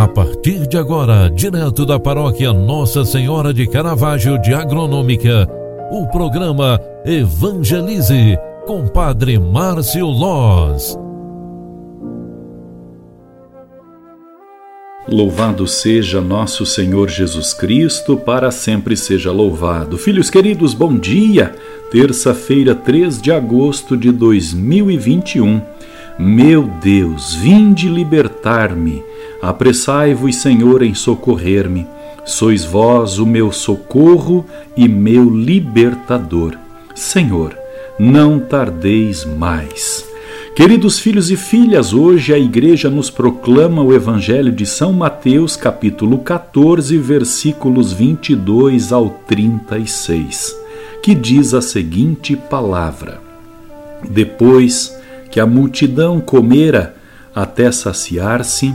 A partir de agora, direto da paróquia Nossa Senhora de Caravaggio de Agronômica, o programa Evangelize com Padre Márcio Loz. Louvado seja nosso Senhor Jesus Cristo, para sempre seja louvado. Filhos queridos, bom dia! Terça-feira, 3 de agosto de 2021. Meu Deus, vinde libertar-me Apressai-vos, Senhor, em socorrer-me. Sois vós o meu socorro e meu libertador. Senhor, não tardeis mais. Queridos filhos e filhas, hoje a igreja nos proclama o Evangelho de São Mateus, capítulo 14, versículos 22 ao 36, que diz a seguinte palavra: Depois que a multidão comera até saciar-se,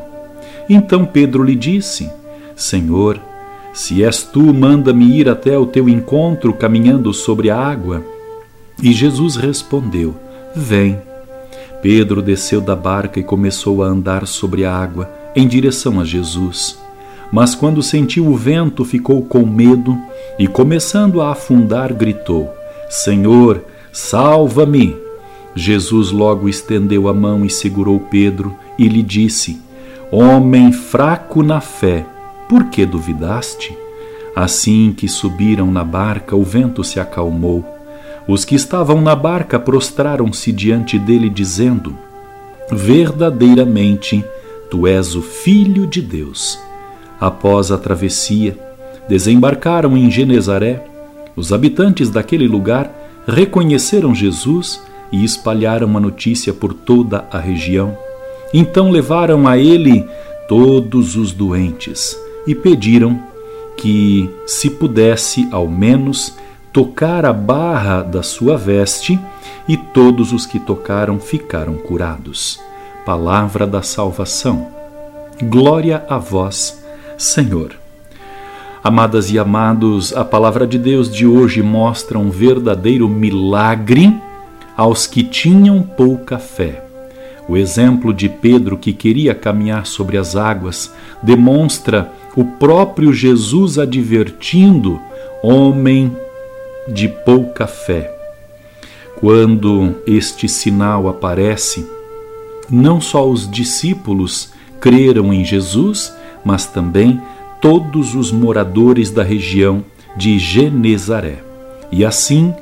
Então Pedro lhe disse: Senhor, se és tu, manda-me ir até o teu encontro caminhando sobre a água. E Jesus respondeu: Vem. Pedro desceu da barca e começou a andar sobre a água em direção a Jesus. Mas quando sentiu o vento, ficou com medo e, começando a afundar, gritou: Senhor, salva-me! Jesus logo estendeu a mão e segurou Pedro e lhe disse: Homem fraco na fé, por que duvidaste? Assim que subiram na barca, o vento se acalmou. Os que estavam na barca prostraram-se diante dele, dizendo: Verdadeiramente, tu és o Filho de Deus. Após a travessia, desembarcaram em Genezaré. Os habitantes daquele lugar reconheceram Jesus e espalharam a notícia por toda a região. Então levaram a ele todos os doentes e pediram que, se pudesse ao menos tocar a barra da sua veste, e todos os que tocaram ficaram curados. Palavra da salvação. Glória a vós, Senhor. Amadas e amados, a palavra de Deus de hoje mostra um verdadeiro milagre aos que tinham pouca fé. O exemplo de Pedro, que queria caminhar sobre as águas, demonstra o próprio Jesus advertindo: homem de pouca fé. Quando este sinal aparece, não só os discípulos creram em Jesus, mas também todos os moradores da região de Genezaré. E assim,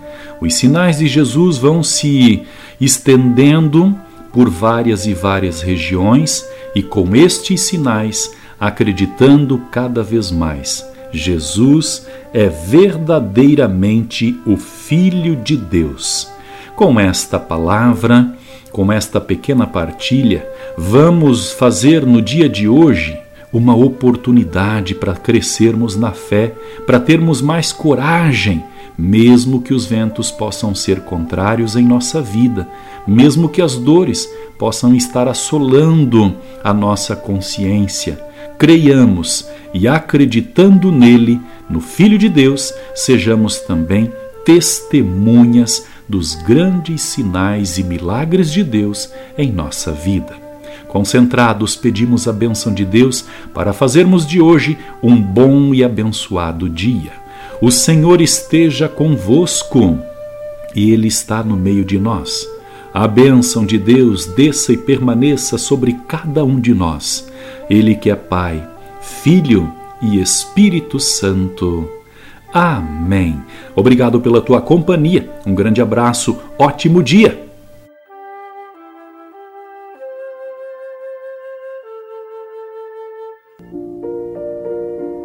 os sinais de Jesus vão se estendendo por várias e várias regiões e com estes sinais, acreditando cada vez mais. Jesus é verdadeiramente o Filho de Deus. Com esta palavra, com esta pequena partilha, vamos fazer no dia de hoje uma oportunidade para crescermos na fé, para termos mais coragem mesmo que os ventos possam ser contrários em nossa vida, mesmo que as dores possam estar assolando a nossa consciência. Creiamos e acreditando nele, no Filho de Deus, sejamos também testemunhas dos grandes sinais e milagres de Deus em nossa vida. Concentrados, pedimos a bênção de Deus para fazermos de hoje um bom e abençoado dia. O Senhor esteja convosco e Ele está no meio de nós. A bênção de Deus desça e permaneça sobre cada um de nós. Ele que é Pai, Filho e Espírito Santo. Amém. Obrigado pela tua companhia. Um grande abraço, ótimo dia.